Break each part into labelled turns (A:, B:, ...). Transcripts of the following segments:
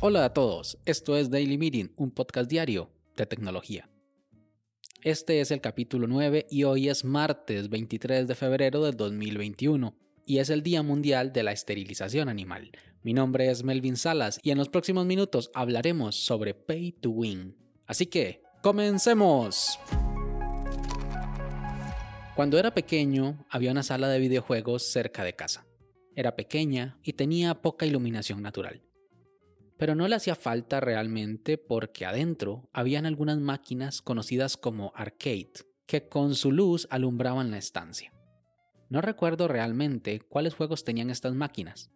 A: Hola a todos, esto es Daily Meeting, un podcast diario de tecnología. Este es el capítulo 9 y hoy es martes 23 de febrero del 2021 y es el Día Mundial de la Esterilización Animal. Mi nombre es Melvin Salas y en los próximos minutos hablaremos sobre Pay to Win. Así que, comencemos. Cuando era pequeño, había una sala de videojuegos cerca de casa. Era pequeña y tenía poca iluminación natural. Pero no le hacía falta realmente porque adentro habían algunas máquinas conocidas como arcade, que con su luz alumbraban la estancia. No recuerdo realmente cuáles juegos tenían estas máquinas,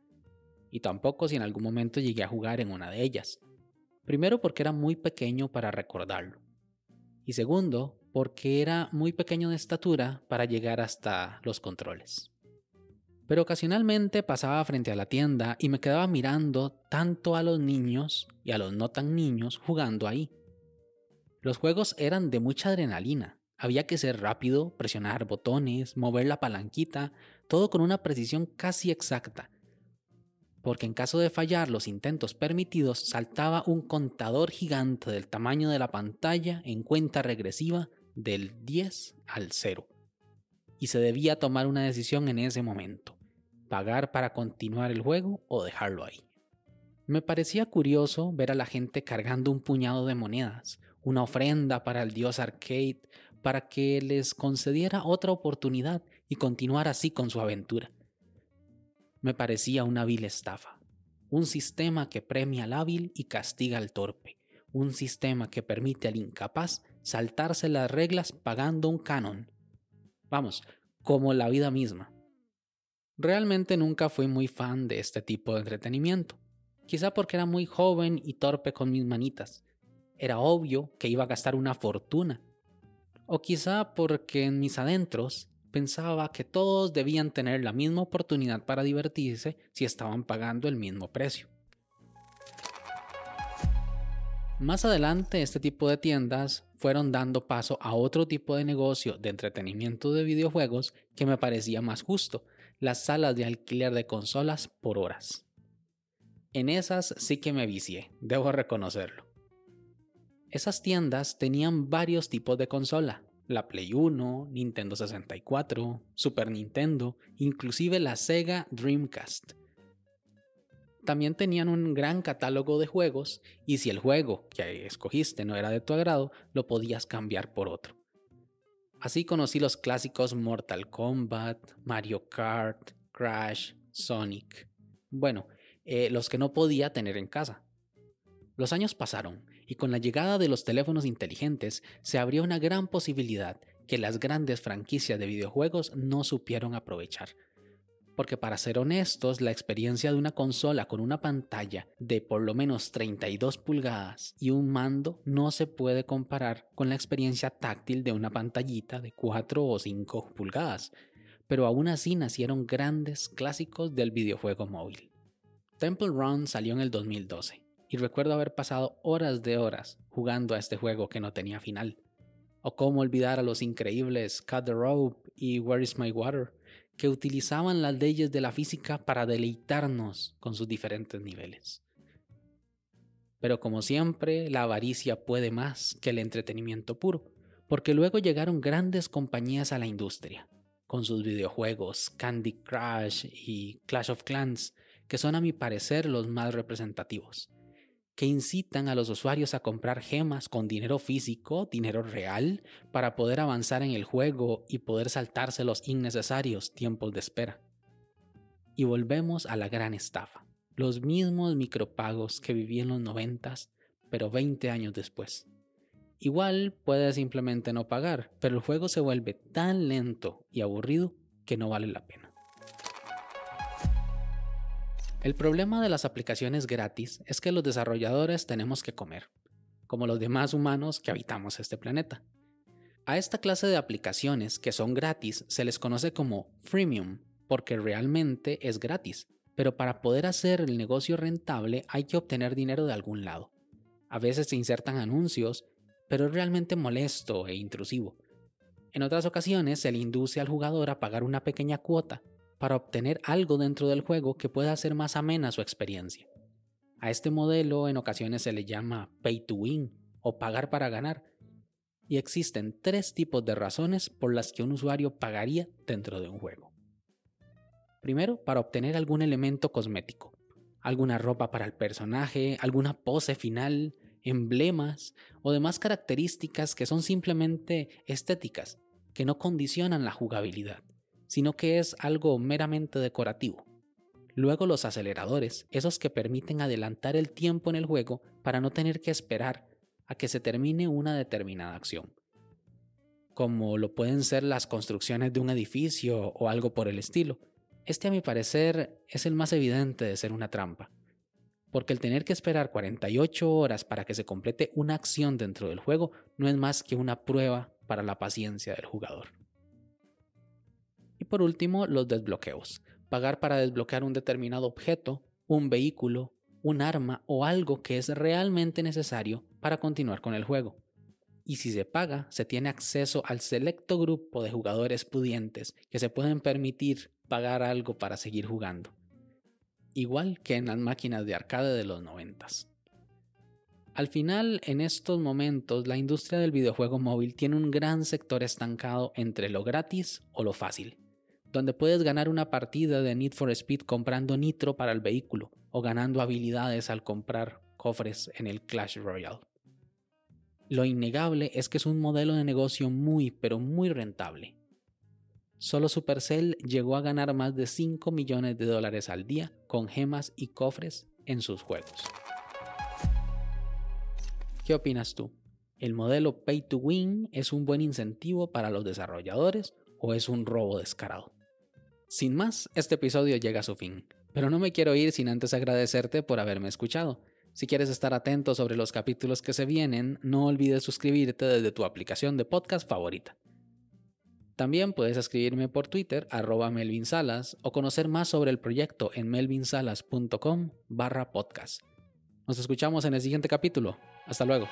A: y tampoco si en algún momento llegué a jugar en una de ellas. Primero porque era muy pequeño para recordarlo, y segundo porque era muy pequeño de estatura para llegar hasta los controles. Pero ocasionalmente pasaba frente a la tienda y me quedaba mirando tanto a los niños y a los no tan niños jugando ahí. Los juegos eran de mucha adrenalina, había que ser rápido, presionar botones, mover la palanquita, todo con una precisión casi exacta. Porque en caso de fallar los intentos permitidos, saltaba un contador gigante del tamaño de la pantalla en cuenta regresiva del 10 al 0. Y se debía tomar una decisión en ese momento, pagar para continuar el juego o dejarlo ahí. Me parecía curioso ver a la gente cargando un puñado de monedas, una ofrenda para el dios arcade, para que les concediera otra oportunidad y continuar así con su aventura. Me parecía una vil estafa, un sistema que premia al hábil y castiga al torpe, un sistema que permite al incapaz saltarse las reglas pagando un canon. Vamos, como la vida misma. Realmente nunca fui muy fan de este tipo de entretenimiento, quizá porque era muy joven y torpe con mis manitas. Era obvio que iba a gastar una fortuna o quizá porque en mis adentros pensaba que todos debían tener la misma oportunidad para divertirse si estaban pagando el mismo precio. Más adelante este tipo de tiendas fueron dando paso a otro tipo de negocio de entretenimiento de videojuegos que me parecía más justo, las salas de alquiler de consolas por horas. En esas sí que me vicié, debo reconocerlo. Esas tiendas tenían varios tipos de consola, la Play 1, Nintendo 64, Super Nintendo, inclusive la Sega Dreamcast. También tenían un gran catálogo de juegos y si el juego que escogiste no era de tu agrado, lo podías cambiar por otro. Así conocí los clásicos Mortal Kombat, Mario Kart, Crash, Sonic. Bueno, eh, los que no podía tener en casa. Los años pasaron y con la llegada de los teléfonos inteligentes se abrió una gran posibilidad que las grandes franquicias de videojuegos no supieron aprovechar. Porque para ser honestos, la experiencia de una consola con una pantalla de por lo menos 32 pulgadas y un mando no se puede comparar con la experiencia táctil de una pantallita de 4 o 5 pulgadas, pero aún así nacieron grandes clásicos del videojuego móvil. Temple Run salió en el 2012 y recuerdo haber pasado horas de horas jugando a este juego que no tenía final. O cómo olvidar a los increíbles Cut the Rope y Where is My Water, que utilizaban las leyes de la física para deleitarnos con sus diferentes niveles. Pero como siempre, la avaricia puede más que el entretenimiento puro, porque luego llegaron grandes compañías a la industria, con sus videojuegos Candy Crush y Clash of Clans, que son a mi parecer los más representativos que incitan a los usuarios a comprar gemas con dinero físico, dinero real, para poder avanzar en el juego y poder saltarse los innecesarios tiempos de espera. Y volvemos a la gran estafa, los mismos micropagos que viví en los noventas, pero 20 años después. Igual puedes simplemente no pagar, pero el juego se vuelve tan lento y aburrido que no vale la pena. El problema de las aplicaciones gratis es que los desarrolladores tenemos que comer, como los demás humanos que habitamos este planeta. A esta clase de aplicaciones que son gratis se les conoce como freemium, porque realmente es gratis, pero para poder hacer el negocio rentable hay que obtener dinero de algún lado. A veces se insertan anuncios, pero es realmente molesto e intrusivo. En otras ocasiones se le induce al jugador a pagar una pequeña cuota para obtener algo dentro del juego que pueda hacer más amena su experiencia. A este modelo en ocasiones se le llama pay to win o pagar para ganar, y existen tres tipos de razones por las que un usuario pagaría dentro de un juego. Primero, para obtener algún elemento cosmético, alguna ropa para el personaje, alguna pose final, emblemas o demás características que son simplemente estéticas, que no condicionan la jugabilidad, sino que es algo meramente decorativo. Luego los aceleradores, esos que permiten adelantar el tiempo en el juego para no tener que esperar a que se termine una determinada acción, como lo pueden ser las construcciones de un edificio o algo por el estilo. Este a mi parecer es el más evidente de ser una trampa, porque el tener que esperar 48 horas para que se complete una acción dentro del juego no es más que una prueba para la paciencia del jugador. Por último, los desbloqueos. Pagar para desbloquear un determinado objeto, un vehículo, un arma o algo que es realmente necesario para continuar con el juego. Y si se paga, se tiene acceso al selecto grupo de jugadores pudientes que se pueden permitir pagar algo para seguir jugando igual que en las máquinas de arcade de los noventas. Al final, en estos momentos, la industria del videojuego móvil tiene un gran sector estancado entre lo gratis o lo fácil, donde puedes ganar una partida de Need for Speed comprando nitro para el vehículo o ganando habilidades al comprar cofres en el Clash Royale. Lo innegable es que es un modelo de negocio muy pero muy rentable, Solo Supercell llegó a ganar más de 5 millones de dólares al día con gemas y cofres en sus juegos. ¿Qué opinas tú? ¿El modelo Pay to Win es un buen incentivo para los desarrolladores o es un robo descarado? Sin más, este episodio llega a su fin, pero no me quiero ir sin antes agradecerte por haberme escuchado. Si quieres estar atento sobre los capítulos que se vienen, no olvides suscribirte desde tu aplicación de podcast favorita. También puedes escribirme por Twitter, arroba Melvin Salas, o conocer más sobre el proyecto en melvinsalas.com barra podcast. Nos escuchamos en el siguiente capítulo. Hasta luego.